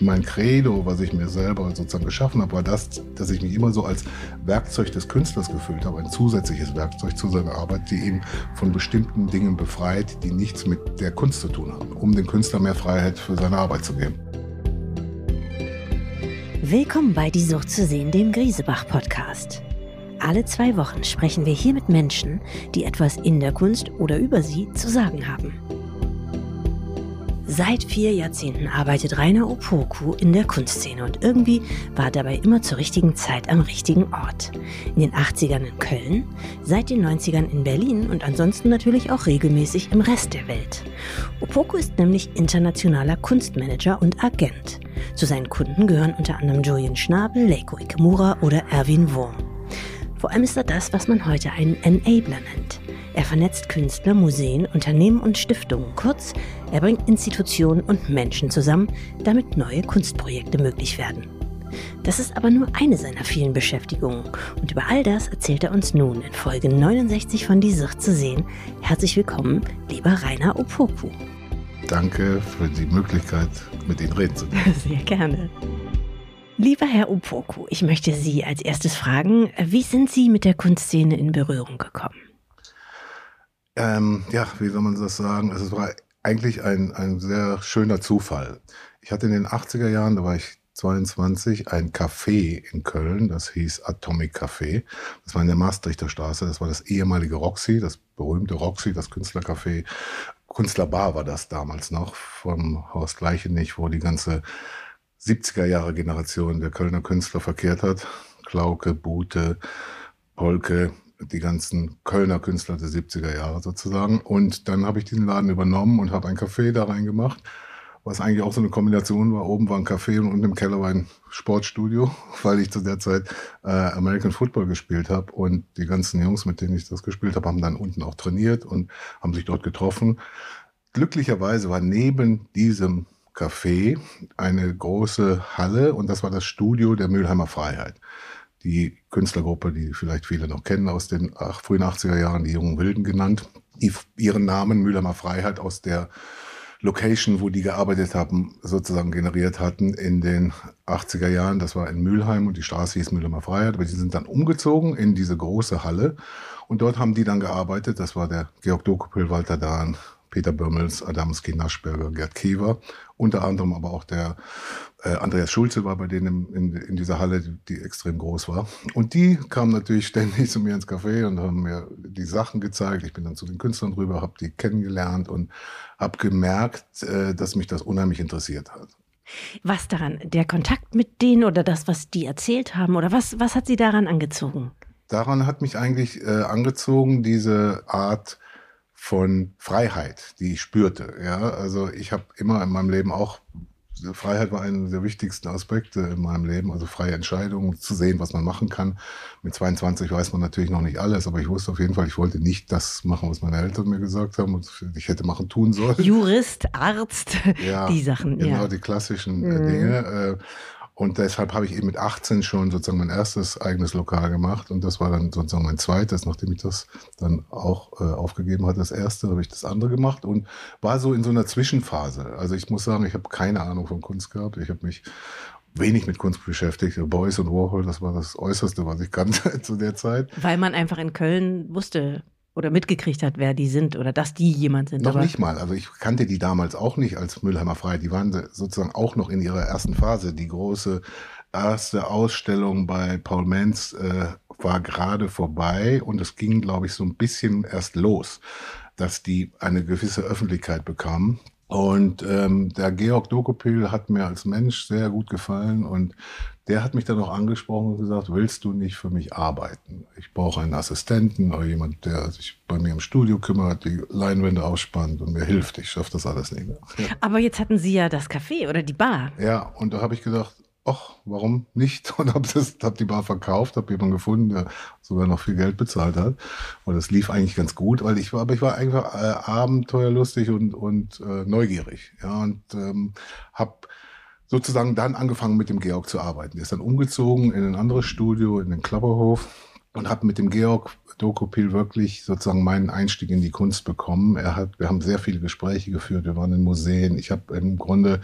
mein Credo, was ich mir selber sozusagen geschaffen habe, war das, dass ich mich immer so als Werkzeug des Künstlers gefühlt habe, ein zusätzliches Werkzeug zu seiner Arbeit, die ihn von bestimmten Dingen befreit, die nichts mit der Kunst zu tun haben, um dem Künstler mehr Freiheit für seine Arbeit zu geben. Willkommen bei Die Sucht zu sehen, dem Griesebach-Podcast. Alle zwei Wochen sprechen wir hier mit Menschen, die etwas in der Kunst oder über sie zu sagen haben. Seit vier Jahrzehnten arbeitet Rainer Opoku in der Kunstszene und irgendwie war dabei immer zur richtigen Zeit am richtigen Ort. In den 80ern in Köln, seit den 90ern in Berlin und ansonsten natürlich auch regelmäßig im Rest der Welt. Opoku ist nämlich internationaler Kunstmanager und Agent. Zu seinen Kunden gehören unter anderem Julian Schnabel, Leiko Ikemura oder Erwin Wurm. Vor allem ist er das, was man heute einen Enabler nennt. Er vernetzt Künstler, Museen, Unternehmen und Stiftungen. Kurz, er bringt Institutionen und Menschen zusammen, damit neue Kunstprojekte möglich werden. Das ist aber nur eine seiner vielen Beschäftigungen. Und über all das erzählt er uns nun in Folge 69 von Die Sicht zu sehen. Herzlich willkommen, lieber Rainer Opoku. Danke für die Möglichkeit, mit Ihnen reden zu können. Sehr gerne. Lieber Herr Opoku, ich möchte Sie als erstes fragen, wie sind Sie mit der Kunstszene in Berührung gekommen? Ähm, ja, wie soll man das sagen? Es war eigentlich ein, ein sehr schöner Zufall. Ich hatte in den 80er Jahren, da war ich 22, ein Café in Köln, das hieß Atomic Café. Das war in der Maastrichter Straße, das war das ehemalige Roxy, das berühmte Roxy, das Künstlercafé. Künstlerbar war das damals noch, vom Haus Gleichenich, wo die ganze 70er Jahre Generation der Kölner Künstler verkehrt hat. Klauke, Bute, Polke, die ganzen Kölner Künstler der 70er Jahre sozusagen. Und dann habe ich diesen Laden übernommen und habe ein Café da reingemacht, was eigentlich auch so eine Kombination war. Oben war ein Café und unten im Keller war ein Sportstudio, weil ich zu der Zeit äh, American Football gespielt habe. Und die ganzen Jungs, mit denen ich das gespielt habe, haben dann unten auch trainiert und haben sich dort getroffen. Glücklicherweise war neben diesem Café eine große Halle und das war das Studio der Mülheimer Freiheit die Künstlergruppe, die vielleicht viele noch kennen aus den ach, frühen 80er Jahren, die Jungen Wilden genannt, die ihren Namen Mühlheimer Freiheit aus der Location, wo die gearbeitet haben, sozusagen generiert hatten in den 80er Jahren. Das war in Mülheim und die Straße hieß Mülheimer Freiheit, aber die sind dann umgezogen in diese große Halle und dort haben die dann gearbeitet. Das war der Georg Dokopil, Walter Dahn, Peter Bömmels, Adamski Naschberger, Gerd Kiewer, unter anderem aber auch der äh, Andreas Schulze war bei denen in, in dieser Halle, die, die, extrem groß war. Und die kamen natürlich ständig zu mir ins Café und haben mir die Sachen gezeigt. Ich bin dann zu den Künstlern rüber, habe die kennengelernt und habe gemerkt, äh, dass mich das unheimlich interessiert hat. Was daran? Der Kontakt mit denen oder das, was die erzählt haben? Oder was, was hat Sie daran angezogen? Daran hat mich eigentlich äh, angezogen, diese Art von Freiheit, die ich spürte. Ja, also ich habe immer in meinem Leben auch Freiheit war einer der wichtigsten Aspekte in meinem Leben, also freie Entscheidungen, zu sehen, was man machen kann. Mit 22 weiß man natürlich noch nicht alles, aber ich wusste auf jeden Fall, ich wollte nicht das machen, was meine Eltern mir gesagt haben und ich hätte machen tun sollen. Jurist, Arzt, ja, die Sachen. Genau, ja. die klassischen mhm. Dinge. Und deshalb habe ich eben mit 18 schon sozusagen mein erstes eigenes Lokal gemacht. Und das war dann sozusagen mein zweites, nachdem ich das dann auch äh, aufgegeben hatte. Das erste habe ich das andere gemacht und war so in so einer Zwischenphase. Also ich muss sagen, ich habe keine Ahnung von Kunst gehabt. Ich habe mich wenig mit Kunst beschäftigt. Beuys und Warhol, das war das Äußerste, was ich kannte zu der Zeit. Weil man einfach in Köln wusste, oder mitgekriegt hat, wer die sind oder dass die jemand sind. Noch nicht mal. Also ich kannte die damals auch nicht als Müllheimer Frei. Die waren sozusagen auch noch in ihrer ersten Phase. Die große erste Ausstellung bei Paul Menz äh, war gerade vorbei und es ging, glaube ich, so ein bisschen erst los, dass die eine gewisse Öffentlichkeit bekamen. Und ähm, der Georg Dokopil hat mir als Mensch sehr gut gefallen und der hat mich dann auch angesprochen und gesagt, willst du nicht für mich arbeiten? Ich brauche einen Assistenten oder jemand, der sich bei mir im Studio kümmert, die Leinwände ausspannt und mir hilft. Ich schaffe das alles nicht mehr. Ja. Aber jetzt hatten Sie ja das Café oder die Bar. Ja, und da habe ich gedacht, ach, warum nicht? Und habe hab die Bar verkauft, habe jemanden gefunden, der sogar noch viel Geld bezahlt hat. Und das lief eigentlich ganz gut, weil ich war, aber ich war einfach äh, abenteuerlustig und, und äh, neugierig. Ja, und ähm, habe sozusagen dann angefangen mit dem Georg zu arbeiten. Er ist dann umgezogen in ein anderes Studio, in den Klapperhof. Und habe mit dem Georg Dokopil wirklich sozusagen meinen Einstieg in die Kunst bekommen. Er hat, wir haben sehr viele Gespräche geführt, wir waren in Museen. Ich habe im Grunde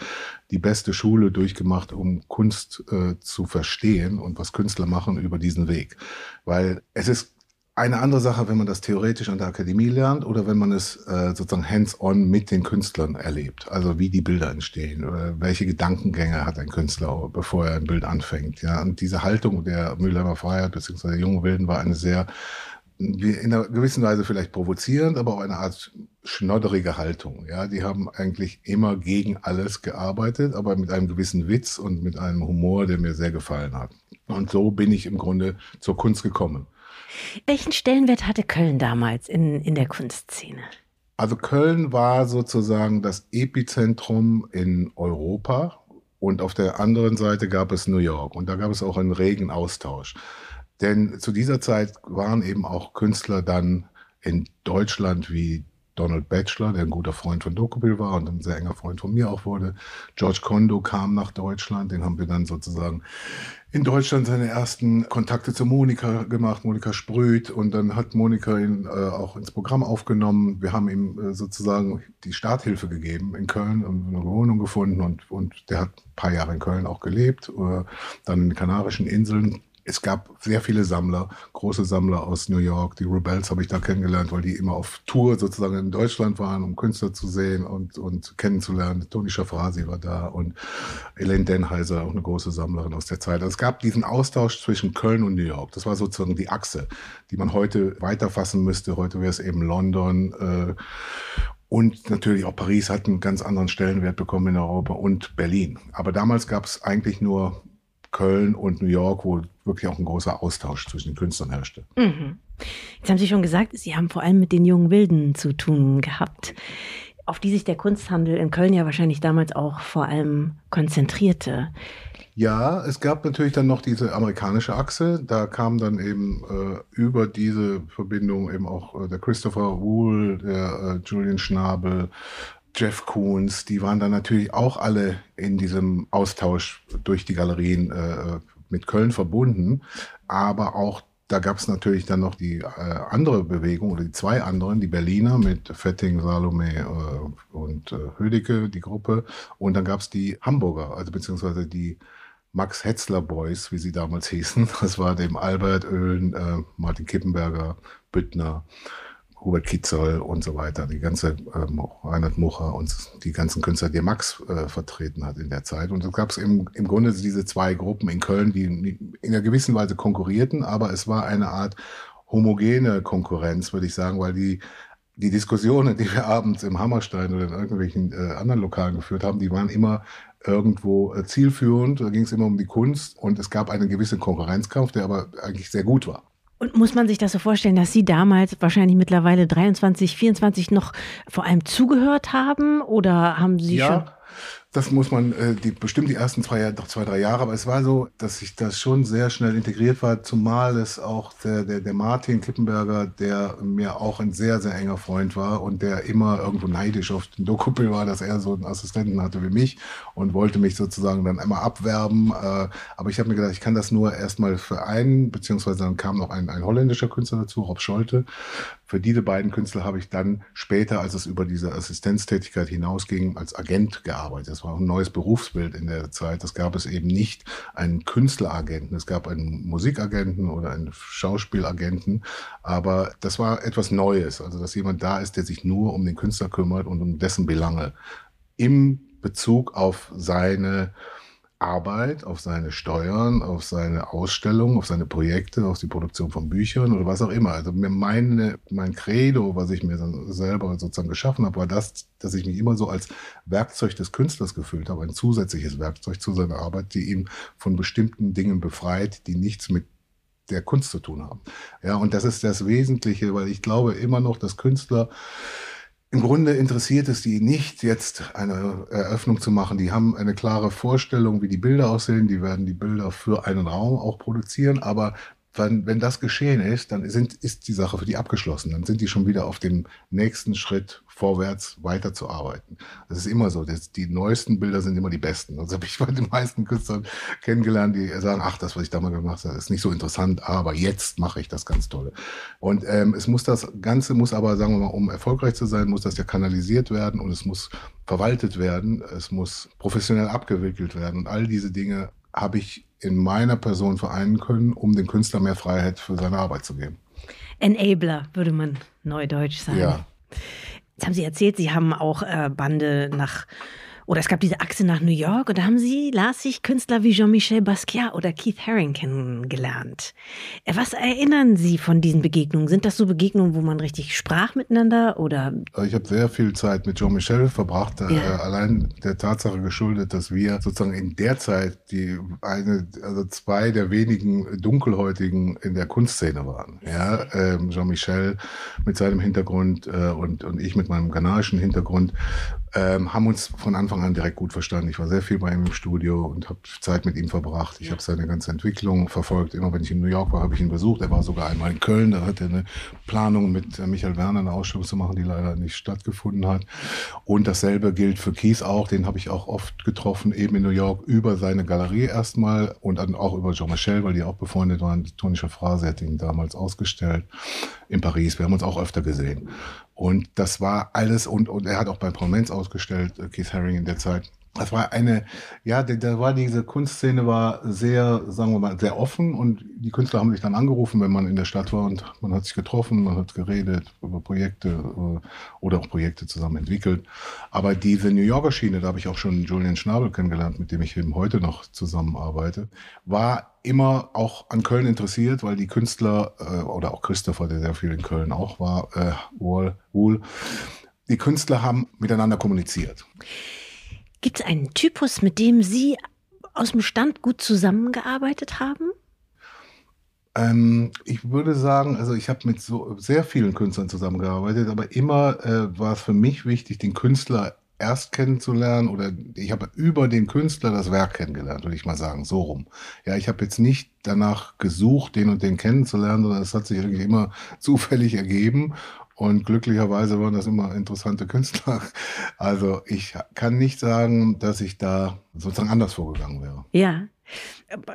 die beste Schule durchgemacht, um Kunst äh, zu verstehen und was Künstler machen über diesen Weg. Weil es ist eine andere Sache, wenn man das theoretisch an der Akademie lernt oder wenn man es äh, sozusagen hands-on mit den Künstlern erlebt. Also wie die Bilder entstehen, oder welche Gedankengänge hat ein Künstler, bevor er ein Bild anfängt. Ja, und diese Haltung der Mülheimer Freiheit bzw. der jungen Wilden war eine sehr in einer gewissen Weise vielleicht provozierend, aber auch eine Art schnodderige Haltung. Ja, die haben eigentlich immer gegen alles gearbeitet, aber mit einem gewissen Witz und mit einem Humor, der mir sehr gefallen hat. Und so bin ich im Grunde zur Kunst gekommen. Welchen Stellenwert hatte Köln damals in, in der Kunstszene? Also Köln war sozusagen das Epizentrum in Europa und auf der anderen Seite gab es New York und da gab es auch einen regen Austausch. Denn zu dieser Zeit waren eben auch Künstler dann in Deutschland wie Donald Batchelor, der ein guter Freund von Dokopil war und ein sehr enger Freund von mir auch wurde. George Kondo kam nach Deutschland, den haben wir dann sozusagen in Deutschland seine ersten Kontakte zu Monika gemacht, Monika Sprüht und dann hat Monika ihn äh, auch ins Programm aufgenommen. Wir haben ihm äh, sozusagen die Starthilfe gegeben in Köln und eine Wohnung gefunden und, und der hat ein paar Jahre in Köln auch gelebt, äh, dann in den Kanarischen Inseln es gab sehr viele Sammler, große Sammler aus New York. Die Rebels habe ich da kennengelernt, weil die immer auf Tour sozusagen in Deutschland waren, um Künstler zu sehen und, und kennenzulernen. Toni Schafrasi war da und Elaine Denheiser, auch eine große Sammlerin aus der Zeit. Also es gab diesen Austausch zwischen Köln und New York. Das war sozusagen die Achse, die man heute weiterfassen müsste. Heute wäre es eben London. Äh, und natürlich auch Paris hat einen ganz anderen Stellenwert bekommen in Europa und Berlin. Aber damals gab es eigentlich nur Köln und New York, wo wirklich auch ein großer Austausch zwischen den Künstlern herrschte. Mhm. Jetzt haben Sie schon gesagt, Sie haben vor allem mit den jungen Wilden zu tun gehabt, auf die sich der Kunsthandel in Köln ja wahrscheinlich damals auch vor allem konzentrierte. Ja, es gab natürlich dann noch diese amerikanische Achse. Da kam dann eben äh, über diese Verbindung eben auch äh, der Christopher Wool, der äh, Julian Schnabel, Jeff Koons, die waren dann natürlich auch alle in diesem Austausch durch die Galerien äh, mit Köln verbunden. Aber auch da gab es natürlich dann noch die äh, andere Bewegung oder die zwei anderen, die Berliner mit Fetting, Salome äh, und äh, Hödecke, die Gruppe. Und dann gab es die Hamburger, also beziehungsweise die Max Hetzler Boys, wie sie damals hießen. Das war dem Albert Oehlen, äh, Martin Kippenberger, Büttner Hubert Kitzoll und so weiter, die ganze ähm, Reinhard Mucher und die ganzen Künstler, die Max äh, vertreten hat in der Zeit. Und so gab es im, im Grunde diese zwei Gruppen in Köln, die in einer gewissen Weise konkurrierten, aber es war eine Art homogene Konkurrenz, würde ich sagen, weil die die Diskussionen, die wir abends im Hammerstein oder in irgendwelchen äh, anderen Lokalen geführt haben, die waren immer irgendwo äh, zielführend. Da ging es immer um die Kunst und es gab einen gewissen Konkurrenzkampf, der aber eigentlich sehr gut war. Und muss man sich das so vorstellen, dass Sie damals wahrscheinlich mittlerweile 23, 24 noch vor allem zugehört haben oder haben Sie ja, schon? Das muss man, äh, die, bestimmt die ersten zwei, zwei, drei Jahre, aber es war so, dass ich das schon sehr schnell integriert war, zumal es auch der, der, der Martin Kippenberger, der mir auch ein sehr, sehr enger Freund war und der immer irgendwo neidisch auf den Dokupil war, dass er so einen Assistenten hatte wie mich und wollte mich sozusagen dann immer abwerben. Äh, aber ich habe mir gedacht, ich kann das nur erstmal vereinen, beziehungsweise dann kam noch ein, ein holländischer Künstler dazu, Rob Scholte, für diese beiden Künstler habe ich dann später, als es über diese Assistenztätigkeit hinausging, als Agent gearbeitet. Das war ein neues Berufsbild in der Zeit. Das gab es eben nicht einen Künstleragenten. Es gab einen Musikagenten oder einen Schauspielagenten. Aber das war etwas Neues. Also, dass jemand da ist, der sich nur um den Künstler kümmert und um dessen Belange im Bezug auf seine Arbeit, auf seine Steuern, auf seine Ausstellungen, auf seine Projekte, auf die Produktion von Büchern oder was auch immer. Also meine, mein Credo, was ich mir selber sozusagen geschaffen habe, war das, dass ich mich immer so als Werkzeug des Künstlers gefühlt habe, ein zusätzliches Werkzeug zu seiner Arbeit, die ihn von bestimmten Dingen befreit, die nichts mit der Kunst zu tun haben. Ja, und das ist das Wesentliche, weil ich glaube immer noch, dass Künstler im Grunde interessiert es die nicht, jetzt eine Eröffnung zu machen. Die haben eine klare Vorstellung, wie die Bilder aussehen. Die werden die Bilder für einen Raum auch produzieren. Aber wenn, wenn das geschehen ist, dann sind, ist die Sache für die abgeschlossen. Dann sind die schon wieder auf dem nächsten Schritt vorwärts weiterzuarbeiten. Das ist immer so. Das, die neuesten Bilder sind immer die besten. Also habe ich bei den meisten Künstlern kennengelernt, die sagen, ach, das, was ich damals gemacht habe, ist nicht so interessant, aber jetzt mache ich das ganz tolle. Und ähm, es muss das Ganze muss aber, sagen wir mal, um erfolgreich zu sein, muss das ja kanalisiert werden und es muss verwaltet werden, es muss professionell abgewickelt werden. Und all diese Dinge habe ich in meiner Person vereinen können, um dem Künstler mehr Freiheit für seine Arbeit zu geben. Enabler, würde man neudeutsch sagen. Ja. Jetzt haben Sie erzählt, Sie haben auch äh, Bande nach oder es gab diese Achse nach New York und da haben sie, las ich, Künstler wie Jean-Michel Basquiat oder Keith Haring kennengelernt. Äh, was erinnern Sie von diesen Begegnungen? Sind das so Begegnungen, wo man richtig sprach miteinander oder? Ich habe sehr viel Zeit mit Jean-Michel verbracht, äh, ja. allein der Tatsache geschuldet, dass wir sozusagen in der Zeit die eine, also zwei der wenigen Dunkelhäutigen in der Kunstszene waren. Ja, ähm, Jean-Michel mit seinem Hintergrund äh, und, und ich mit meinem ghanaischen Hintergrund ähm, haben uns von Anfang an direkt gut verstanden. Ich war sehr viel bei ihm im Studio und habe Zeit mit ihm verbracht. Ich ja. habe seine ganze Entwicklung verfolgt. Immer wenn ich in New York war, habe ich ihn besucht. Er war sogar einmal in Köln. Da hatte er eine Planung mit äh, Michael Werner eine Ausstellung zu machen, die leider nicht stattgefunden hat. Und dasselbe gilt für Kies auch. Den habe ich auch oft getroffen, eben in New York, über seine Galerie erstmal und dann auch über Jean-Michel, weil die auch befreundet waren. Die tonische Phrase hat ihn damals ausgestellt in Paris. Wir haben uns auch öfter gesehen. Und das war alles, und, und er hat auch bei Prominenz ausgestellt, äh, Keith Haring in der Zeit. Das war eine, ja, da war diese Kunstszene war sehr, sagen wir mal, sehr offen und die Künstler haben sich dann angerufen, wenn man in der Stadt war und man hat sich getroffen, man hat geredet über Projekte äh, oder auch Projekte zusammen entwickelt. Aber diese New Yorker Schiene, da habe ich auch schon Julian Schnabel kennengelernt, mit dem ich eben heute noch zusammenarbeite, war immer auch an Köln interessiert, weil die Künstler äh, oder auch Christopher, der sehr viel in Köln auch war, äh, Wall, Wool, die Künstler haben miteinander kommuniziert. Gibt es einen Typus, mit dem Sie aus dem Stand gut zusammengearbeitet haben? Ähm, ich würde sagen, also ich habe mit so sehr vielen Künstlern zusammengearbeitet, aber immer äh, war es für mich wichtig, den Künstler erst kennenzulernen oder ich habe über den Künstler das Werk kennengelernt, würde ich mal sagen, so rum. Ja, ich habe jetzt nicht danach gesucht, den und den kennenzulernen, sondern es hat sich irgendwie immer zufällig ergeben und glücklicherweise waren das immer interessante Künstler. Also ich kann nicht sagen, dass ich da sozusagen anders vorgegangen wäre. Ja.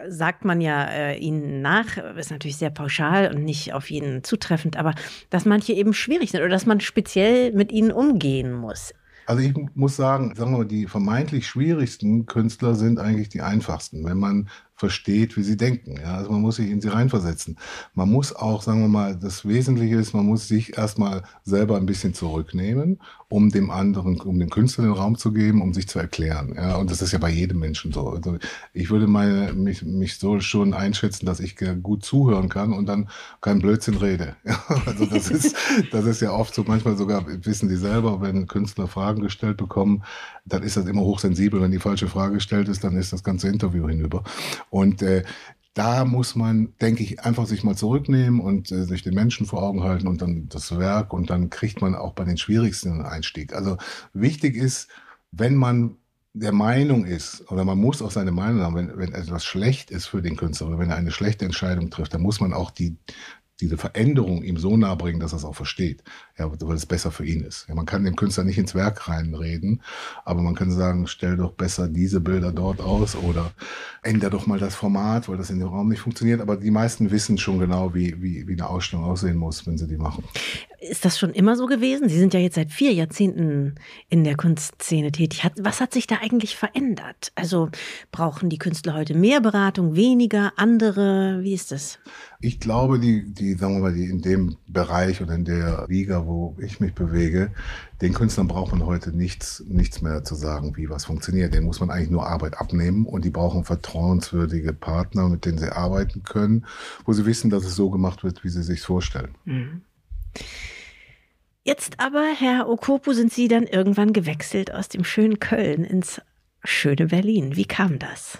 Sagt man ja äh, ihnen nach, ist natürlich sehr pauschal und nicht auf jeden zutreffend, aber dass manche eben schwierig sind oder dass man speziell mit ihnen umgehen muss. Also ich muss sagen, sagen wir mal, die vermeintlich schwierigsten Künstler sind eigentlich die einfachsten, wenn man versteht, wie sie denken. Ja, also man muss sich in sie reinversetzen. Man muss auch, sagen wir mal, das Wesentliche ist, man muss sich erstmal selber ein bisschen zurücknehmen, um dem anderen, um dem Künstler den Raum zu geben, um sich zu erklären. Ja, und das ist ja bei jedem Menschen so. Also ich würde meine, mich, mich so schon einschätzen, dass ich gut zuhören kann und dann kein Blödsinn rede. Also das ist, das ist ja oft so, manchmal sogar wissen die selber, wenn Künstler Fragen gestellt bekommen, dann ist das immer hochsensibel. Wenn die falsche Frage gestellt ist, dann ist das ganze Interview hinüber. Und äh, da muss man, denke ich, einfach sich mal zurücknehmen und äh, sich den Menschen vor Augen halten und dann das Werk und dann kriegt man auch bei den schwierigsten einen Einstieg. Also wichtig ist, wenn man der Meinung ist, oder man muss auch seine Meinung haben, wenn, wenn etwas schlecht ist für den Künstler oder wenn er eine schlechte Entscheidung trifft, dann muss man auch die, diese Veränderung ihm so nahe bringen, dass er es auch versteht, ja, weil es besser für ihn ist. Ja, man kann dem Künstler nicht ins Werk reinreden, aber man kann sagen, stell doch besser diese Bilder dort aus oder ändere doch mal das Format, weil das in dem Raum nicht funktioniert. Aber die meisten wissen schon genau, wie, wie, wie eine Ausstellung aussehen muss, wenn sie die machen. Ist das schon immer so gewesen? Sie sind ja jetzt seit vier Jahrzehnten in der Kunstszene tätig. Was hat sich da eigentlich verändert? Also brauchen die Künstler heute mehr Beratung, weniger, andere? Wie ist das? Ich glaube, die, die, sagen wir mal, die in dem Bereich oder in der Liga, wo ich mich bewege, den Künstlern braucht man heute nichts, nichts mehr zu sagen, wie was funktioniert. Den muss man eigentlich nur Arbeit abnehmen und die brauchen vertrauenswürdige Partner, mit denen sie arbeiten können, wo sie wissen, dass es so gemacht wird, wie sie sich vorstellen. Mhm. Jetzt aber, Herr Okopu, sind Sie dann irgendwann gewechselt aus dem schönen Köln ins schöne Berlin. Wie kam das?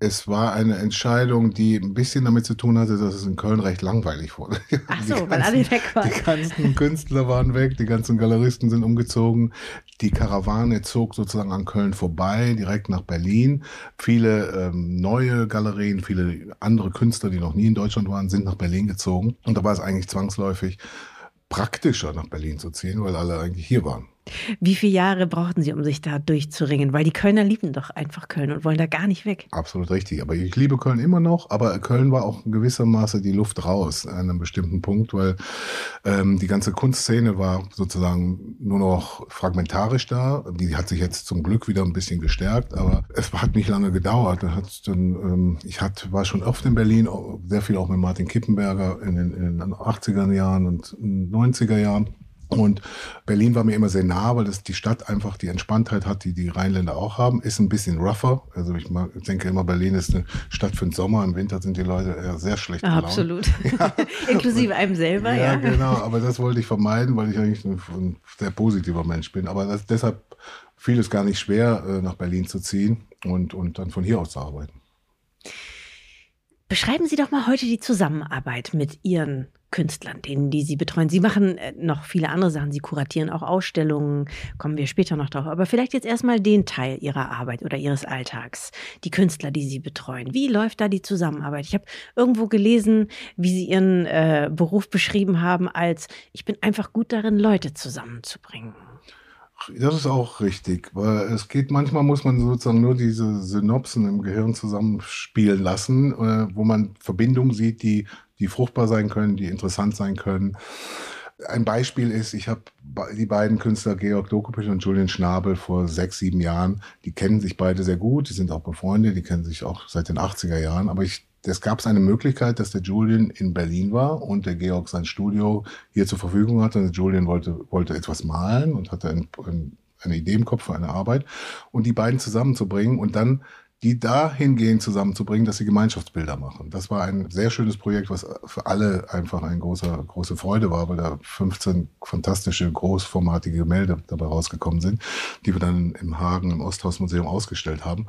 es war eine Entscheidung, die ein bisschen damit zu tun hatte, dass es in Köln recht langweilig wurde. Ach so, ganzen, weil alle weg waren. Die ganzen Künstler waren weg, die ganzen Galeristen sind umgezogen. Die Karawane zog sozusagen an Köln vorbei, direkt nach Berlin. Viele ähm, neue Galerien, viele andere Künstler, die noch nie in Deutschland waren, sind nach Berlin gezogen. Und da war es eigentlich zwangsläufig praktischer, nach Berlin zu ziehen, weil alle eigentlich hier waren. Wie viele Jahre brauchten Sie, um sich da durchzuringen? Weil die Kölner lieben doch einfach Köln und wollen da gar nicht weg. Absolut richtig. Aber ich liebe Köln immer noch. Aber Köln war auch gewissermaßen die Luft raus an einem bestimmten Punkt, weil ähm, die ganze Kunstszene war sozusagen nur noch fragmentarisch da. Die hat sich jetzt zum Glück wieder ein bisschen gestärkt, aber es hat nicht lange gedauert. Hat dann, ähm, ich hat, war schon oft in Berlin, sehr viel auch mit Martin Kippenberger in den, in den 80er Jahren und 90er Jahren. Und Berlin war mir immer sehr nah, weil das die Stadt einfach die Entspanntheit hat, die die Rheinländer auch haben. Ist ein bisschen rougher. Also ich denke immer, Berlin ist eine Stadt für den Sommer. Im Winter sind die Leute eher sehr schlecht gelaunt. Absolut. Ja. Inklusive einem selber, ja, ja. genau. Aber das wollte ich vermeiden, weil ich eigentlich ein, ein sehr positiver Mensch bin. Aber das, deshalb fiel es gar nicht schwer, äh, nach Berlin zu ziehen und, und dann von hier aus zu arbeiten. Beschreiben Sie doch mal heute die Zusammenarbeit mit Ihren Künstlern, denen, die Sie betreuen. Sie machen äh, noch viele andere Sachen. Sie kuratieren auch Ausstellungen, kommen wir später noch drauf. Aber vielleicht jetzt erstmal den Teil Ihrer Arbeit oder Ihres Alltags, die Künstler, die Sie betreuen. Wie läuft da die Zusammenarbeit? Ich habe irgendwo gelesen, wie Sie Ihren äh, Beruf beschrieben haben als, ich bin einfach gut darin, Leute zusammenzubringen. Das ist auch richtig, weil es geht, manchmal muss man sozusagen nur diese Synopsen im Gehirn zusammenspielen lassen, äh, wo man Verbindungen sieht, die die fruchtbar sein können, die interessant sein können. Ein Beispiel ist, ich habe die beiden Künstler Georg Dokopich und Julian Schnabel vor sechs, sieben Jahren, die kennen sich beide sehr gut, die sind auch befreundet, die kennen sich auch seit den 80er Jahren, aber ich es gab eine Möglichkeit, dass der Julian in Berlin war und der Georg sein Studio hier zur Verfügung hatte. Und Julian wollte, wollte etwas malen und hatte ein, ein, eine Idee im Kopf für eine Arbeit. Und die beiden zusammenzubringen und dann die dahingehend zusammenzubringen, dass sie Gemeinschaftsbilder machen. Das war ein sehr schönes Projekt, was für alle einfach eine große, große Freude war, weil da 15 fantastische, großformatige Gemälde dabei rausgekommen sind, die wir dann im Hagen im Osthausmuseum ausgestellt haben.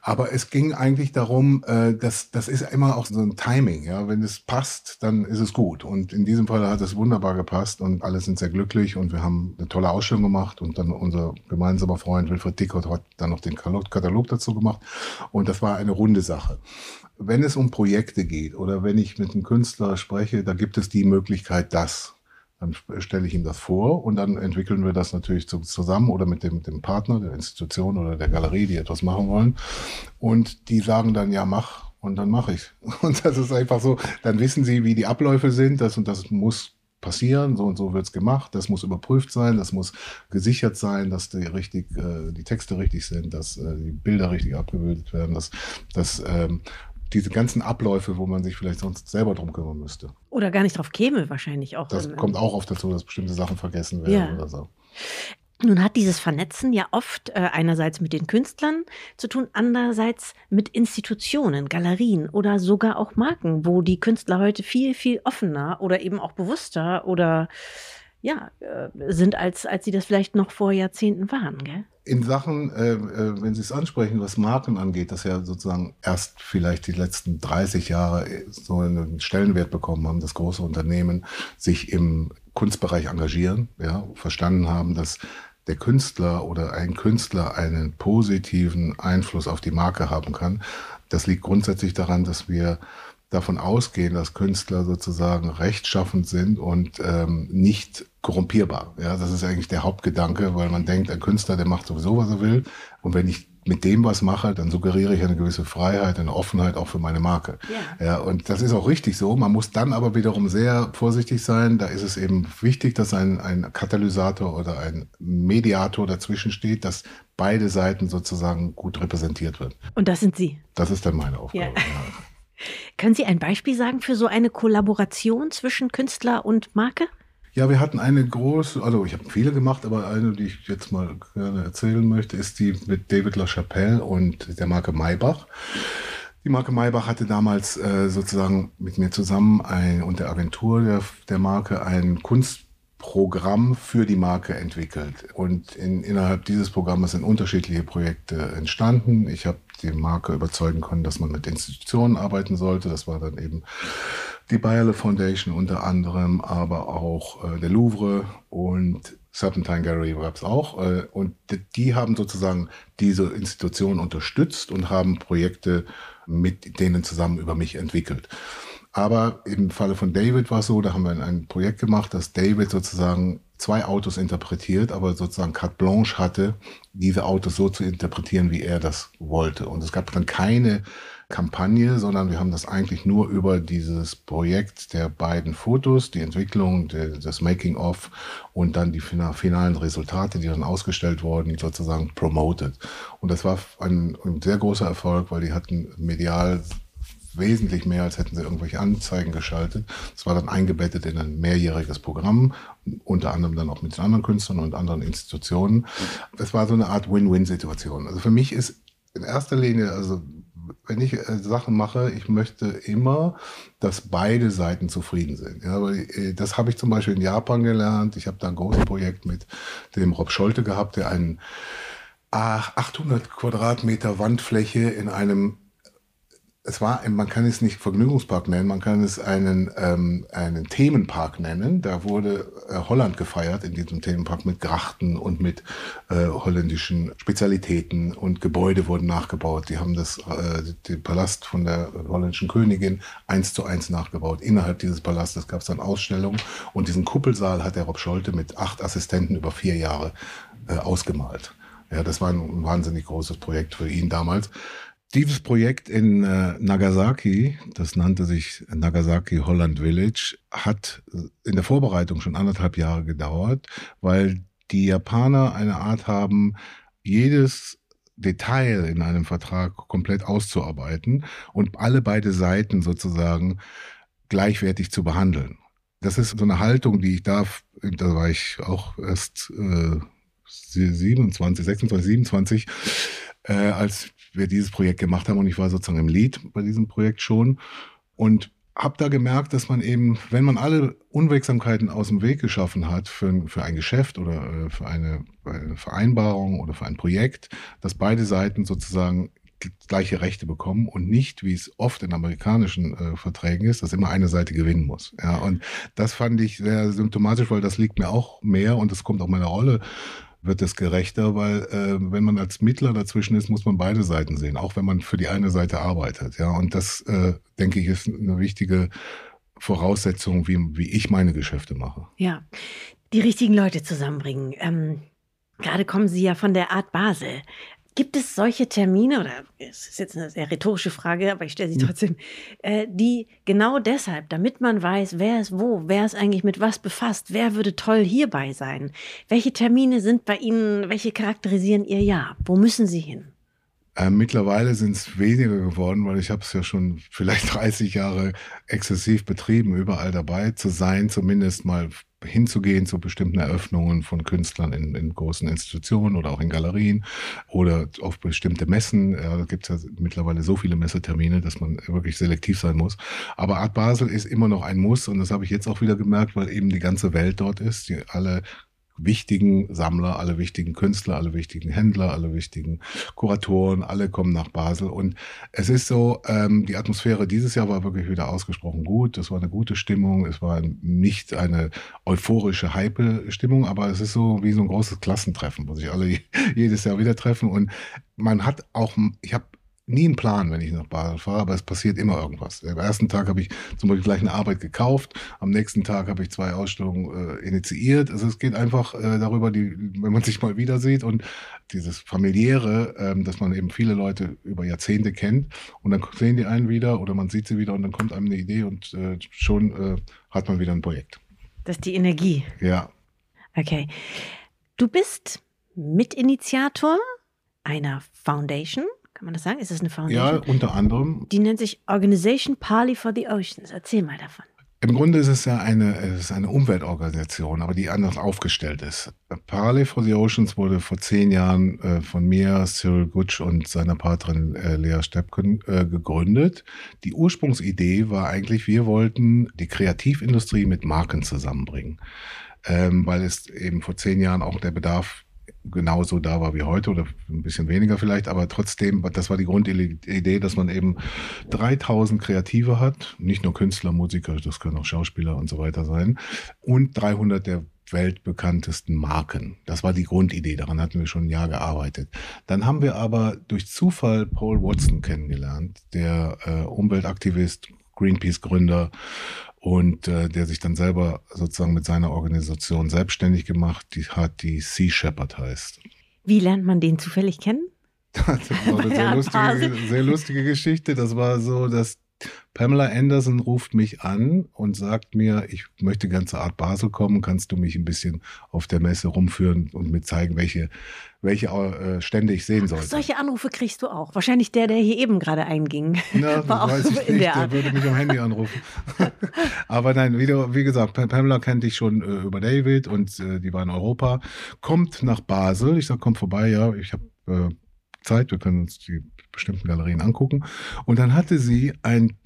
Aber es ging eigentlich darum, äh, dass das ist immer auch so ein Timing. Ja, wenn es passt, dann ist es gut. Und in diesem Fall hat es wunderbar gepasst und alle sind sehr glücklich und wir haben eine tolle Ausstellung gemacht und dann unser gemeinsamer Freund Wilfried Dickert hat dann noch den Katalog dazu gemacht. Und das war eine runde Sache. Wenn es um Projekte geht oder wenn ich mit einem Künstler spreche, da gibt es die Möglichkeit, das. Dann stelle ich ihm das vor und dann entwickeln wir das natürlich zusammen oder mit dem, dem Partner, der Institution oder der Galerie, die etwas machen wollen. Und die sagen dann, ja, mach. Und dann mache ich. Und das ist einfach so, dann wissen sie, wie die Abläufe sind, das und das muss passieren, so und so wird es gemacht, das muss überprüft sein, das muss gesichert sein, dass die richtig, äh, die Texte richtig sind, dass äh, die Bilder richtig abgebildet werden, dass, dass ähm, diese ganzen Abläufe, wo man sich vielleicht sonst selber drum kümmern müsste. Oder gar nicht drauf käme, wahrscheinlich auch. Das kommt auch oft dazu, dass bestimmte Sachen vergessen werden ja. oder so. Nun hat dieses Vernetzen ja oft äh, einerseits mit den Künstlern zu tun, andererseits mit Institutionen, Galerien oder sogar auch Marken, wo die Künstler heute viel, viel offener oder eben auch bewusster oder ja, äh, sind, als, als sie das vielleicht noch vor Jahrzehnten waren, gell? In Sachen, äh, äh, wenn Sie es ansprechen, was Marken angeht, das ja sozusagen erst vielleicht die letzten 30 Jahre so einen Stellenwert bekommen haben, dass große Unternehmen sich im Kunstbereich engagieren, ja, verstanden haben, dass der Künstler oder ein Künstler einen positiven Einfluss auf die Marke haben kann. Das liegt grundsätzlich daran, dass wir davon ausgehen, dass Künstler sozusagen rechtschaffend sind und ähm, nicht korrumpierbar. Ja, das ist eigentlich der Hauptgedanke, weil man denkt, ein Künstler, der macht sowieso, was er will. Und wenn ich mit dem was mache, dann suggeriere ich eine gewisse Freiheit, eine Offenheit auch für meine Marke. Ja. ja, und das ist auch richtig so. Man muss dann aber wiederum sehr vorsichtig sein. Da ist es eben wichtig, dass ein, ein Katalysator oder ein Mediator dazwischen steht, dass beide Seiten sozusagen gut repräsentiert wird. Und das sind Sie? Das ist dann meine Aufgabe. Ja. Ja. Können Sie ein Beispiel sagen für so eine Kollaboration zwischen Künstler und Marke? Ja, wir hatten eine große, also ich habe viele gemacht, aber eine, die ich jetzt mal gerne erzählen möchte, ist die mit David LaChapelle und der Marke Maybach. Die Marke Maybach hatte damals äh, sozusagen mit mir zusammen ein, und der Agentur der, der Marke ein Kunst Programm für die Marke entwickelt. Und in, innerhalb dieses Programmes sind unterschiedliche Projekte entstanden. Ich habe die Marke überzeugen können, dass man mit Institutionen arbeiten sollte. Das war dann eben die Bayerle Foundation unter anderem, aber auch äh, der Louvre und Serpentine Gallery gab es auch. Äh, und die haben sozusagen diese Institutionen unterstützt und haben Projekte mit denen zusammen über mich entwickelt. Aber im Falle von David war es so, da haben wir ein Projekt gemacht, dass David sozusagen zwei Autos interpretiert, aber sozusagen carte blanche hatte, diese Autos so zu interpretieren, wie er das wollte. Und es gab dann keine Kampagne, sondern wir haben das eigentlich nur über dieses Projekt der beiden Fotos, die Entwicklung, das Making-of und dann die finalen Resultate, die dann ausgestellt wurden, sozusagen promoted. Und das war ein, ein sehr großer Erfolg, weil die hatten medial wesentlich mehr, als hätten sie irgendwelche Anzeigen geschaltet. Es war dann eingebettet in ein mehrjähriges Programm, unter anderem dann auch mit den anderen Künstlern und anderen Institutionen. Es war so eine Art Win-Win-Situation. Also für mich ist in erster Linie, also wenn ich äh, Sachen mache, ich möchte immer, dass beide Seiten zufrieden sind. Ja, aber äh, das habe ich zum Beispiel in Japan gelernt. Ich habe da ein großes Projekt mit dem Rob Scholte gehabt, der einen 800 Quadratmeter Wandfläche in einem es war, man kann es nicht Vergnügungspark nennen, man kann es einen, ähm, einen Themenpark nennen. Da wurde äh, Holland gefeiert in diesem Themenpark mit Grachten und mit äh, holländischen Spezialitäten und Gebäude wurden nachgebaut. Die haben das, äh, den Palast von der holländischen Königin eins zu eins nachgebaut. Innerhalb dieses Palastes gab es dann Ausstellungen und diesen Kuppelsaal hat der Rob Scholte mit acht Assistenten über vier Jahre äh, ausgemalt. Ja, das war ein wahnsinnig großes Projekt für ihn damals. Dieses Projekt in äh, Nagasaki, das nannte sich Nagasaki Holland Village, hat in der Vorbereitung schon anderthalb Jahre gedauert, weil die Japaner eine Art haben, jedes Detail in einem Vertrag komplett auszuarbeiten und alle beide Seiten sozusagen gleichwertig zu behandeln. Das ist so eine Haltung, die ich darf, da war ich auch erst äh, 27, 26, 27, äh, als wir dieses Projekt gemacht haben und ich war sozusagen im Lead bei diesem Projekt schon und habe da gemerkt, dass man eben, wenn man alle Unwegsamkeiten aus dem Weg geschaffen hat für, für ein Geschäft oder äh, für eine, Vereinbarung oder für ein Projekt, dass beide Seiten sozusagen gleiche Rechte bekommen und nicht, wie es oft in amerikanischen äh, Verträgen ist, dass immer eine Seite gewinnen muss. Ja, und das fand ich sehr symptomatisch, weil das liegt mir auch mehr und es kommt auch meiner Rolle wird es gerechter, weil äh, wenn man als Mittler dazwischen ist, muss man beide Seiten sehen, auch wenn man für die eine Seite arbeitet. Ja, und das äh, denke ich ist eine wichtige Voraussetzung, wie, wie ich meine Geschäfte mache. Ja, die richtigen Leute zusammenbringen. Ähm, gerade kommen Sie ja von der Art Basel. Gibt es solche Termine, oder es ist jetzt eine sehr rhetorische Frage, aber ich stelle sie hm. trotzdem, äh, die genau deshalb, damit man weiß, wer ist wo, wer ist eigentlich mit was befasst, wer würde toll hierbei sein? Welche Termine sind bei Ihnen, welche charakterisieren Ihr Jahr? Wo müssen Sie hin? Äh, mittlerweile sind es weniger geworden, weil ich habe es ja schon vielleicht 30 Jahre exzessiv betrieben, überall dabei zu sein, zumindest mal hinzugehen zu bestimmten Eröffnungen von Künstlern in, in großen Institutionen oder auch in Galerien oder auf bestimmte Messen. Ja, da gibt es ja mittlerweile so viele Messetermine, dass man wirklich selektiv sein muss. Aber Art Basel ist immer noch ein Muss und das habe ich jetzt auch wieder gemerkt, weil eben die ganze Welt dort ist. Die alle wichtigen Sammler, alle wichtigen Künstler, alle wichtigen Händler, alle wichtigen Kuratoren, alle kommen nach Basel. Und es ist so, ähm, die Atmosphäre dieses Jahr war wirklich wieder ausgesprochen gut. Es war eine gute Stimmung. Es war nicht eine euphorische Hype-Stimmung, aber es ist so wie so ein großes Klassentreffen, wo sich alle jedes Jahr wieder treffen. Und man hat auch, ich habe nie einen Plan, wenn ich nach Basel fahre, aber es passiert immer irgendwas. Am ersten Tag habe ich zum Beispiel gleich eine Arbeit gekauft, am nächsten Tag habe ich zwei Ausstellungen äh, initiiert. Also es geht einfach äh, darüber, die, wenn man sich mal wieder sieht und dieses familiäre, ähm, dass man eben viele Leute über Jahrzehnte kennt und dann sehen die einen wieder oder man sieht sie wieder und dann kommt einem eine Idee und äh, schon äh, hat man wieder ein Projekt. Das ist die Energie. Ja. Okay. Du bist Mitinitiator einer Foundation kann man das sagen? Ist das eine Foundation? Ja, unter anderem. Die nennt sich Organization Parley for the Oceans. Erzähl mal davon. Im Grunde ist es ja eine, es ist eine Umweltorganisation, aber die anders aufgestellt ist. Parley for the Oceans wurde vor zehn Jahren äh, von mir, Cyril Gutsch und seiner Partnerin äh, Lea Steppken äh, gegründet. Die Ursprungsidee war eigentlich, wir wollten die Kreativindustrie mit Marken zusammenbringen. ähm, weil es eben vor zehn Jahren auch der Bedarf genauso da war wie heute oder ein bisschen weniger vielleicht, aber trotzdem, das war die Grundidee, dass man eben 3000 Kreative hat, nicht nur Künstler, Musiker, das können auch Schauspieler und so weiter sein, und 300 der weltbekanntesten Marken. Das war die Grundidee, daran hatten wir schon ein Jahr gearbeitet. Dann haben wir aber durch Zufall Paul Watson kennengelernt, der äh, Umweltaktivist, Greenpeace-Gründer und äh, der sich dann selber sozusagen mit seiner Organisation selbstständig gemacht, die hat die Sea Shepherd heißt. Wie lernt man den zufällig kennen? das war eine sehr lustige, sehr lustige Geschichte. Das war so, dass Pamela Anderson ruft mich an und sagt mir, ich möchte ganz zur Art Basel kommen, kannst du mich ein bisschen auf der Messe rumführen und mir zeigen, welche, welche äh, Stände ich sehen soll. Solche Anrufe kriegst du auch. Wahrscheinlich der, der hier eben gerade einging. Na, War auch weiß ich in nicht, der, der würde mich am Handy anrufen. Aber nein, wie, wie, gesagt, Pamela kennt dich schon äh, über David und äh, die war in Europa. Kommt nach Basel. Ich sag, komm vorbei, ja, ich habe äh, Zeit, wir können uns die bestimmten Galerien angucken. Und dann hatte sie ein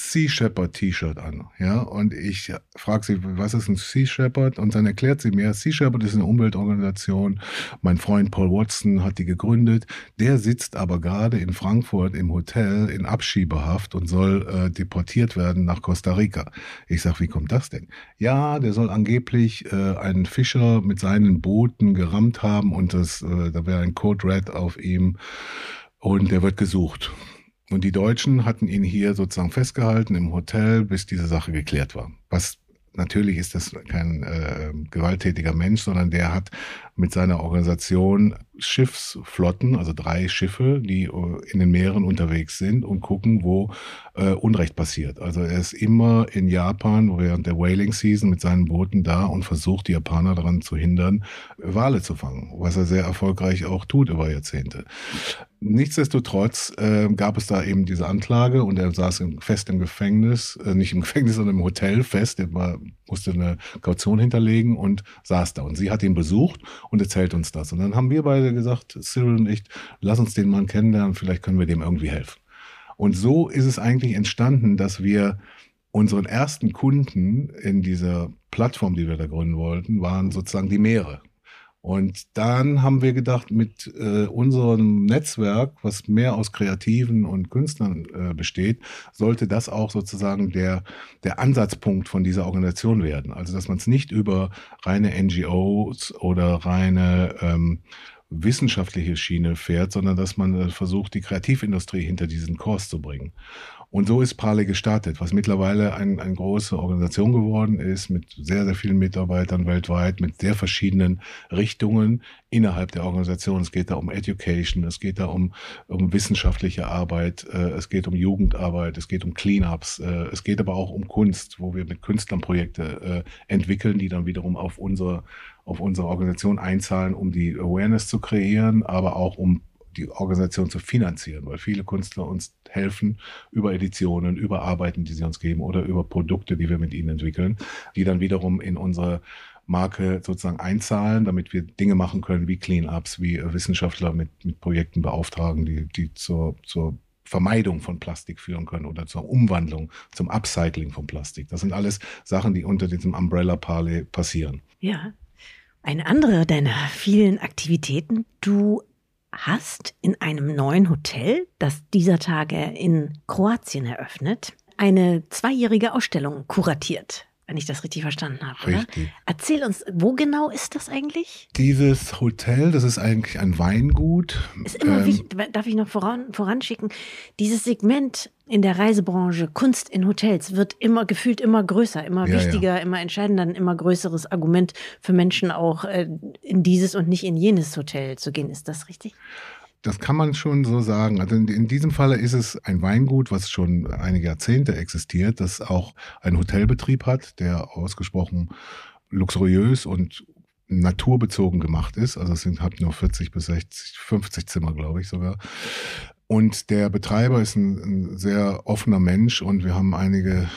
Sea Shepherd T-Shirt an, ja, und ich frage sie, was ist ein Sea Shepherd? Und dann erklärt sie mir, Sea Shepherd ist eine Umweltorganisation. Mein Freund Paul Watson hat die gegründet. Der sitzt aber gerade in Frankfurt im Hotel in Abschiebehaft und soll äh, deportiert werden nach Costa Rica. Ich sag, wie kommt das denn? Ja, der soll angeblich äh, einen Fischer mit seinen Booten gerammt haben und das, äh, da wäre ein Code Red auf ihm und der wird gesucht. Und die Deutschen hatten ihn hier sozusagen festgehalten im Hotel, bis diese Sache geklärt war. Was natürlich ist das kein äh, gewalttätiger Mensch, sondern der hat mit seiner Organisation Schiffsflotten, also drei Schiffe, die äh, in den Meeren unterwegs sind und gucken, wo äh, Unrecht passiert. Also er ist immer in Japan während der Whaling Season mit seinen Booten da und versucht, die Japaner daran zu hindern, Wale zu fangen, was er sehr erfolgreich auch tut über Jahrzehnte. Nichtsdestotrotz äh, gab es da eben diese Anklage und er saß im, fest im Gefängnis, äh, nicht im Gefängnis, sondern im Hotel fest. Er war, musste eine Kaution hinterlegen und saß da. Und sie hat ihn besucht und erzählt uns das. Und dann haben wir beide gesagt, Cyril und ich, lass uns den Mann kennenlernen, vielleicht können wir dem irgendwie helfen. Und so ist es eigentlich entstanden, dass wir unseren ersten Kunden in dieser Plattform, die wir da gründen wollten, waren sozusagen die Meere. Und dann haben wir gedacht, mit äh, unserem Netzwerk, was mehr aus Kreativen und Künstlern äh, besteht, sollte das auch sozusagen der, der Ansatzpunkt von dieser Organisation werden. Also, dass man es nicht über reine NGOs oder reine ähm, wissenschaftliche Schiene fährt, sondern dass man äh, versucht, die Kreativindustrie hinter diesen Kurs zu bringen. Und so ist Prale gestartet, was mittlerweile ein, eine große Organisation geworden ist, mit sehr, sehr vielen Mitarbeitern weltweit, mit sehr verschiedenen Richtungen innerhalb der Organisation. Es geht da um Education, es geht da um, um wissenschaftliche Arbeit, äh, es geht um Jugendarbeit, es geht um Cleanups, äh, es geht aber auch um Kunst, wo wir mit Künstlern Projekte äh, entwickeln, die dann wiederum auf unsere auf unsere Organisation einzahlen, um die Awareness zu kreieren, aber auch um die Organisation zu finanzieren, weil viele Künstler uns helfen über Editionen, über Arbeiten, die sie uns geben oder über Produkte, die wir mit ihnen entwickeln, die dann wiederum in unsere Marke sozusagen einzahlen, damit wir Dinge machen können wie Cleanups, wie Wissenschaftler mit, mit Projekten beauftragen, die, die zur, zur Vermeidung von Plastik führen können oder zur Umwandlung, zum Upcycling von Plastik. Das sind alles Sachen, die unter diesem Umbrella Parley passieren. Ja. Eine andere deiner vielen Aktivitäten, du hast in einem neuen Hotel, das dieser Tage in Kroatien eröffnet, eine zweijährige Ausstellung kuratiert wenn ich das richtig verstanden habe. Richtig. Oder? Erzähl uns, wo genau ist das eigentlich? Dieses Hotel, das ist eigentlich ein Weingut. Ist immer ähm, wichtig, darf ich noch voran, voranschicken, dieses Segment in der Reisebranche, Kunst in Hotels, wird immer gefühlt immer größer, immer ja, wichtiger, ja. immer entscheidender, ein immer größeres Argument für Menschen auch äh, in dieses und nicht in jenes Hotel zu gehen. Ist das richtig? Das kann man schon so sagen. Also in, in, diesem Falle ist es ein Weingut, was schon einige Jahrzehnte existiert, das auch einen Hotelbetrieb hat, der ausgesprochen luxuriös und naturbezogen gemacht ist. Also es sind, hat nur 40 bis 60, 50 Zimmer, glaube ich sogar. Und der Betreiber ist ein, ein sehr offener Mensch und wir haben einige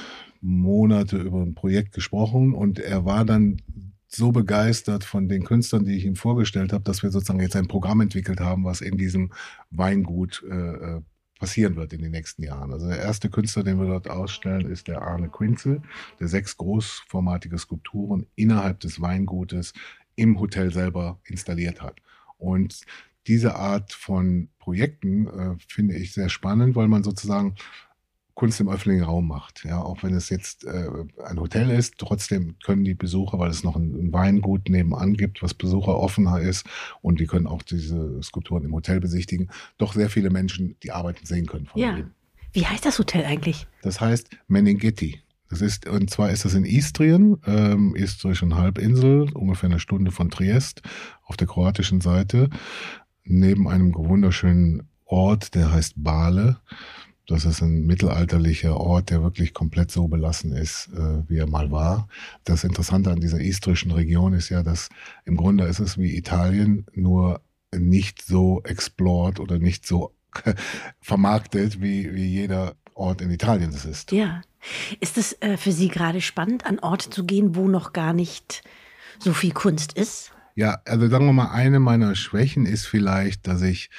Monate über ein Projekt gesprochen und er war dann so begeistert von den Künstlern, die ich ihm vorgestellt habe, dass wir sozusagen jetzt ein Programm entwickelt haben, was in diesem Weingut äh, äh passieren wird in den nächsten Jahren. Also der erste Künstler, den wir dort ausstellen, ist der Arne Quinzel, der sechs großformatige Skulpturen innerhalb des Weingutes im Hotel selber installiert hat. Und diese Art von Projekten äh, finde ich sehr spannend, weil man sozusagen Kunst im öffentlichen Raum macht. Ja, auch wenn es jetzt äh, ein Hotel ist, trotzdem können die Besucher, weil es noch ein, ein Weingut nebenan gibt, was Besucher offener ist und die können auch diese Skulpturen im Hotel besichtigen, doch sehr viele Menschen die Arbeiten sehen können von ja. Wie heißt das Hotel eigentlich? Das heißt Meninghetti. Das ist, und zwar ist das in Istrien, ähm, istrischen Halbinsel, ungefähr eine Stunde von Triest, auf der kroatischen Seite, neben einem wunderschönen Ort, der heißt Bale. Das ist ein mittelalterlicher Ort, der wirklich komplett so belassen ist, äh, wie er mal war. Das Interessante an dieser istrischen Region ist ja, dass im Grunde ist es wie Italien, nur nicht so explored oder nicht so vermarktet, wie, wie jeder Ort in Italien es ist. Ja. Ist es äh, für Sie gerade spannend, an Orte zu gehen, wo noch gar nicht so viel Kunst ist? Ja, also sagen wir mal, eine meiner Schwächen ist vielleicht, dass ich,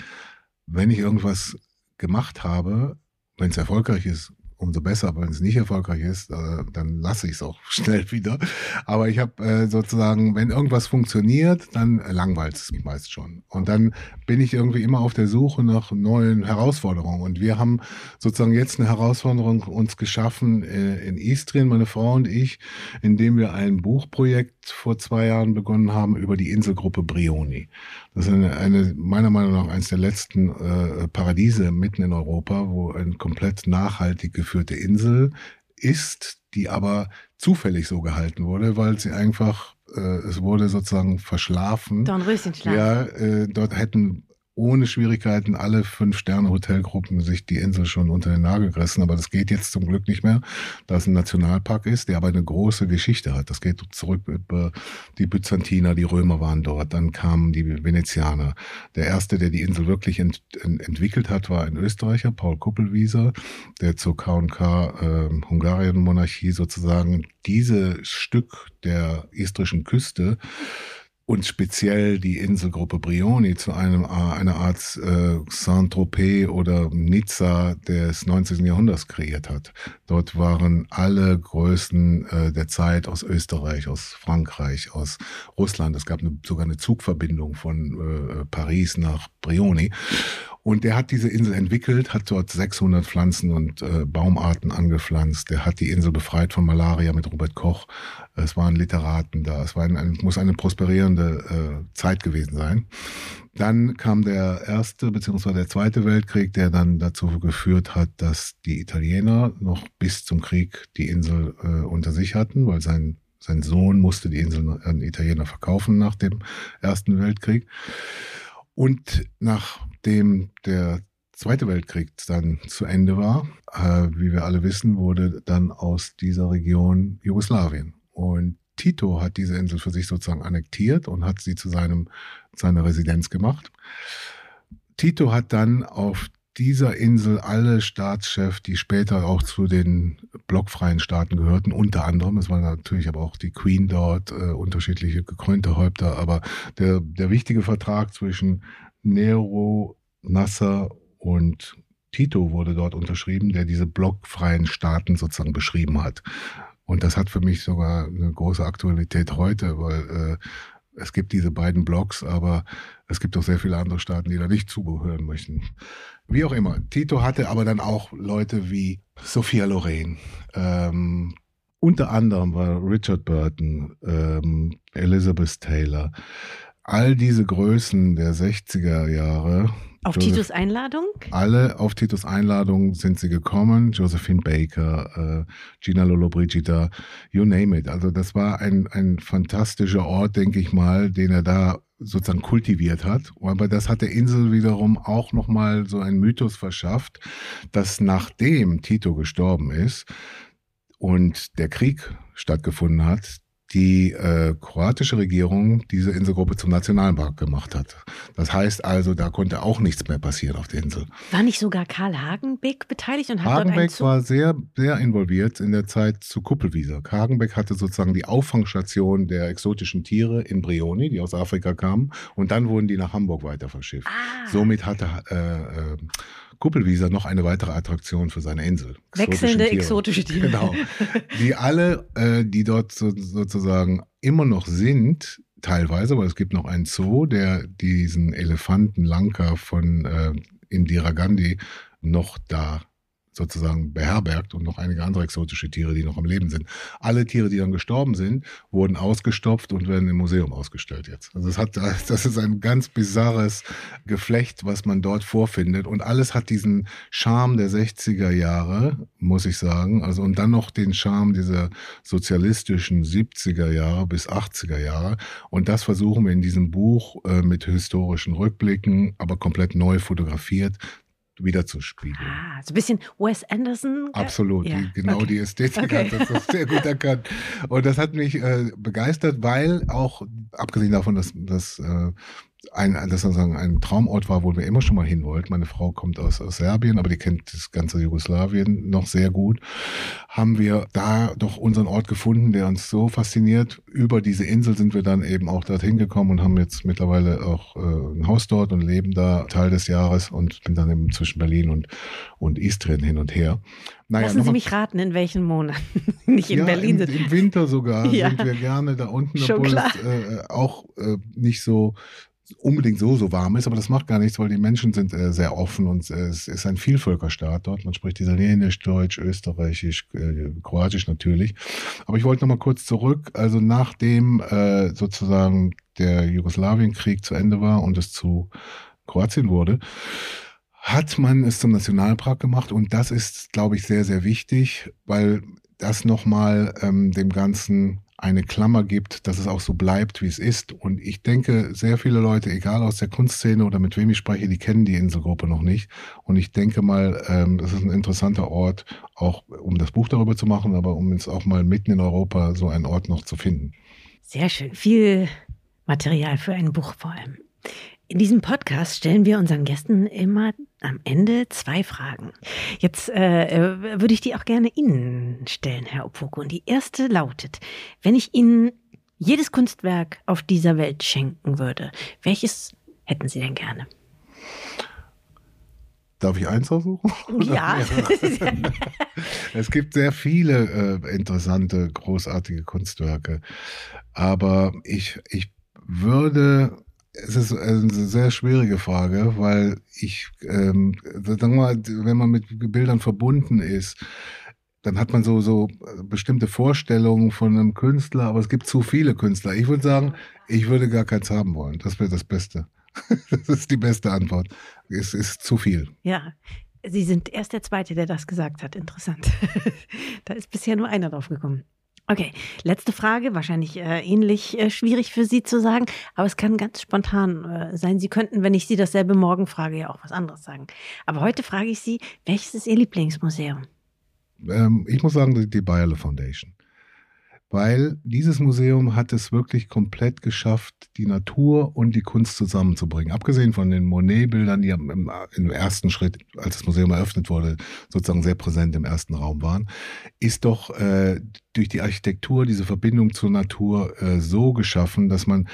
wenn ich irgendwas gemacht habe, wenn es erfolgreich ist, umso besser. Wenn es nicht erfolgreich ist, äh, dann lasse ich es auch schnell wieder. Aber ich habe äh, sozusagen, wenn irgendwas funktioniert, dann langweilt es mich meist schon. Und dann bin ich irgendwie immer auf der Suche nach neuen Herausforderungen. Und wir haben sozusagen jetzt eine Herausforderung uns geschaffen äh, in Istrien, meine Frau und ich, indem wir ein Buchprojekt vor zwei Jahren begonnen haben über die Inselgruppe Brioni. Das ist eine, eine meiner Meinung nach eines der letzten äh, Paradiese mitten in Europa, wo ein komplett nachhaltig geführte Insel ist, die aber zufällig so gehalten wurde, weil sie einfach, äh, es wurde sozusagen verschlafen. Dornröschenschlaf. Ja, äh, dort hätten ohne Schwierigkeiten alle fünf Sterne Hotelgruppen sich die Insel schon unter den Nagel gerissen. Aber das geht jetzt zum Glück nicht mehr, da es ein Nationalpark ist, der aber eine große Geschichte hat. Das geht zurück über die Byzantiner, die Römer waren dort, dann kamen die Venezianer. Der erste, der die Insel wirklich ent, ent, entwickelt hat, war ein Österreicher, Paul Kuppelwieser, der zur K&K äh, Hungarien-Monarchie sozusagen diese Stück der istrischen Küste und speziell die Inselgruppe Brioni zu einem äh, einer Art äh, Saint-Tropez oder Nizza des 19. Jahrhunderts kreiert hat. Dort waren alle Größen äh, der Zeit aus Österreich, aus Frankreich, aus Russland. Es gab eine, sogar eine Zugverbindung von äh, Paris nach Brioni. Und der hat diese Insel entwickelt, hat dort 600 Pflanzen und äh, Baumarten angepflanzt. Der hat die Insel befreit von Malaria mit Robert Koch. Es waren Literaten da. Es war ein, ein, muss eine prosperierende äh, Zeit gewesen sein. Dann kam der erste bzw. der zweite Weltkrieg, der dann dazu geführt hat, dass die Italiener noch bis zum Krieg die Insel äh, unter sich hatten, weil sein sein Sohn musste die Insel an Italiener verkaufen nach dem Ersten Weltkrieg. Und nachdem der Zweite Weltkrieg dann zu Ende war, äh, wie wir alle wissen, wurde dann aus dieser Region Jugoslawien. Und Tito hat diese Insel für sich sozusagen annektiert und hat sie zu seinem, seiner Residenz gemacht. Tito hat dann auf dieser Insel alle Staatschefs, die später auch zu den blockfreien Staaten gehörten, unter anderem, es war natürlich aber auch die Queen dort, äh, unterschiedliche gekrönte Häupter, aber der, der wichtige Vertrag zwischen Nero, Nasser und Tito wurde dort unterschrieben, der diese blockfreien Staaten sozusagen beschrieben hat. Und das hat für mich sogar eine große Aktualität heute, weil äh, es gibt diese beiden Blocks, aber es gibt auch sehr viele andere Staaten, die da nicht zugehören möchten. Wie auch immer. Tito hatte aber dann auch Leute wie Sophia Loren. Ähm, unter anderem war Richard Burton, ähm, Elizabeth Taylor. All diese Größen der 60er Jahre auf Joseph, Titus Einladung? Alle auf Titus Einladung sind sie gekommen. Josephine Baker, äh, Gina Lollobrigida, you name it. Also das war ein, ein fantastischer Ort, denke ich mal, den er da sozusagen kultiviert hat. Aber das hat der Insel wiederum auch nochmal so einen Mythos verschafft, dass nachdem Tito gestorben ist und der Krieg stattgefunden hat, die äh, kroatische Regierung diese Inselgruppe zum Nationalpark gemacht hat. Das heißt also, da konnte auch nichts mehr passieren auf der Insel. War nicht sogar Karl Hagenbeck beteiligt und hat Hagenbeck dort war sehr, sehr involviert in der Zeit zu Kuppelwiese. Hagenbeck hatte sozusagen die Auffangstation der exotischen Tiere in Brioni, die aus Afrika kamen, und dann wurden die nach Hamburg weiter verschifft. Ah. Somit hatte äh, äh, Kuppelwieser noch eine weitere Attraktion für seine Insel. Wechselnde exotische Tiere. Genau. Die alle, äh, die dort so, sozusagen immer noch sind, teilweise, weil es gibt noch einen Zoo, der diesen Elefanten Lanka von äh, Indira Gandhi noch da sozusagen beherbergt und noch einige andere exotische Tiere, die noch am Leben sind. Alle Tiere, die dann gestorben sind, wurden ausgestopft und werden im Museum ausgestellt jetzt. Also es hat, das ist ein ganz bizarres Geflecht, was man dort vorfindet und alles hat diesen Charme der 60er Jahre, muss ich sagen. Also und dann noch den Charme dieser sozialistischen 70er Jahre bis 80er Jahre und das versuchen wir in diesem Buch äh, mit historischen Rückblicken, aber komplett neu fotografiert wiederzuspiegeln. Ah, so ein bisschen Wes Anderson. Absolut, ja. die, genau okay. die Ästhetik okay. hat das sehr gut erkannt. Und das hat mich äh, begeistert, weil auch, abgesehen davon, dass, dass äh, ein, das sozusagen ein Traumort war, wo wir immer schon mal hin wollten. Meine Frau kommt aus, aus Serbien, aber die kennt das ganze Jugoslawien noch sehr gut. Haben wir da doch unseren Ort gefunden, der uns so fasziniert. Über diese Insel sind wir dann eben auch dorthin gekommen und haben jetzt mittlerweile auch äh, ein Haus dort und leben da Teil des Jahres und bin dann eben zwischen Berlin und, und Istrien hin und her. Naja, Lassen Sie mich raten, in welchen Monaten? Nicht in ja, Berlin sind. Im Winter sogar ja. sind wir gerne da unten, obwohl es äh, auch äh, nicht so unbedingt so, so warm ist, aber das macht gar nichts, weil die Menschen sind äh, sehr offen und äh, es ist ein Vielvölkerstaat dort. Man spricht Italienisch, Deutsch, Österreichisch, äh, Kroatisch natürlich. Aber ich wollte noch mal kurz zurück. Also nachdem äh, sozusagen der Jugoslawienkrieg zu Ende war und es zu Kroatien wurde, hat man es zum Nationalpark gemacht und das ist, glaube ich, sehr, sehr wichtig, weil das nochmal ähm, dem Ganzen eine Klammer gibt, dass es auch so bleibt, wie es ist. Und ich denke, sehr viele Leute, egal aus der Kunstszene oder mit wem ich spreche, die kennen die Inselgruppe noch nicht. Und ich denke mal, ähm, das ist ein interessanter Ort, auch um das Buch darüber zu machen, aber um jetzt auch mal mitten in Europa so einen Ort noch zu finden. Sehr schön. Viel Material für ein Buch vor allem. In diesem Podcast stellen wir unseren Gästen immer am Ende zwei Fragen. Jetzt äh, äh, würde ich die auch gerne Ihnen stellen, Herr Opoko. Und die erste lautet, wenn ich Ihnen jedes Kunstwerk auf dieser Welt schenken würde, welches hätten Sie denn gerne? Darf ich eins aussuchen? Ja. es gibt sehr viele äh, interessante, großartige Kunstwerke. Aber ich, ich würde es ist eine sehr schwierige Frage, weil ich, ähm, sagen wir mal, wenn man mit Bildern verbunden ist, dann hat man so, so bestimmte Vorstellungen von einem Künstler, aber es gibt zu viele Künstler. Ich würde sagen, ich würde gar keins haben wollen. Das wäre das Beste. das ist die beste Antwort. Es ist zu viel. Ja. Sie sind erst der Zweite, der das gesagt hat. Interessant. da ist bisher nur einer drauf gekommen. Okay, letzte Frage, wahrscheinlich äh, ähnlich äh, schwierig für Sie zu sagen, aber es kann ganz spontan äh, sein. Sie könnten, wenn ich Sie dasselbe morgen frage, ja auch was anderes sagen. Aber heute frage ich Sie, welches ist Ihr Lieblingsmuseum? Ähm, ich muss sagen, die Bayerle Foundation weil dieses Museum hat es wirklich komplett geschafft, die Natur und die Kunst zusammenzubringen. Abgesehen von den Monet-Bildern, die im, im, ersten Schritt, als das Museum eröffnet wurde, sozusagen sehr präsent im ersten Raum waren, ist doch äh, durch die Architektur diese Verbindung zur Natur äh, so geschaffen, dass man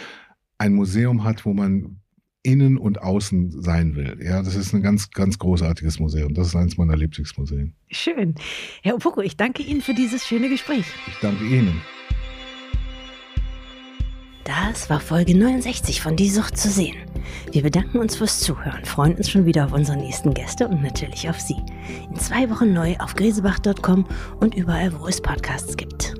ein Museum hat, wo man innen und außen sein will. Ja, das ist ein ganz, ganz großartiges Museum. Das ist eines meiner Lieblingsmuseen. Schön. Herr Opoko, ich danke Ihnen für dieses schöne Gespräch. Ich danke Ihnen. Das war Folge 69 von Die Sucht zu sehen. Wir bedanken uns fürs Zuhören, freuen uns schon wieder auf unsere nächsten Gäste und natürlich auf Sie. In zwei Wochen neu auf gresebach.com und überall, wo es Podcasts gibt.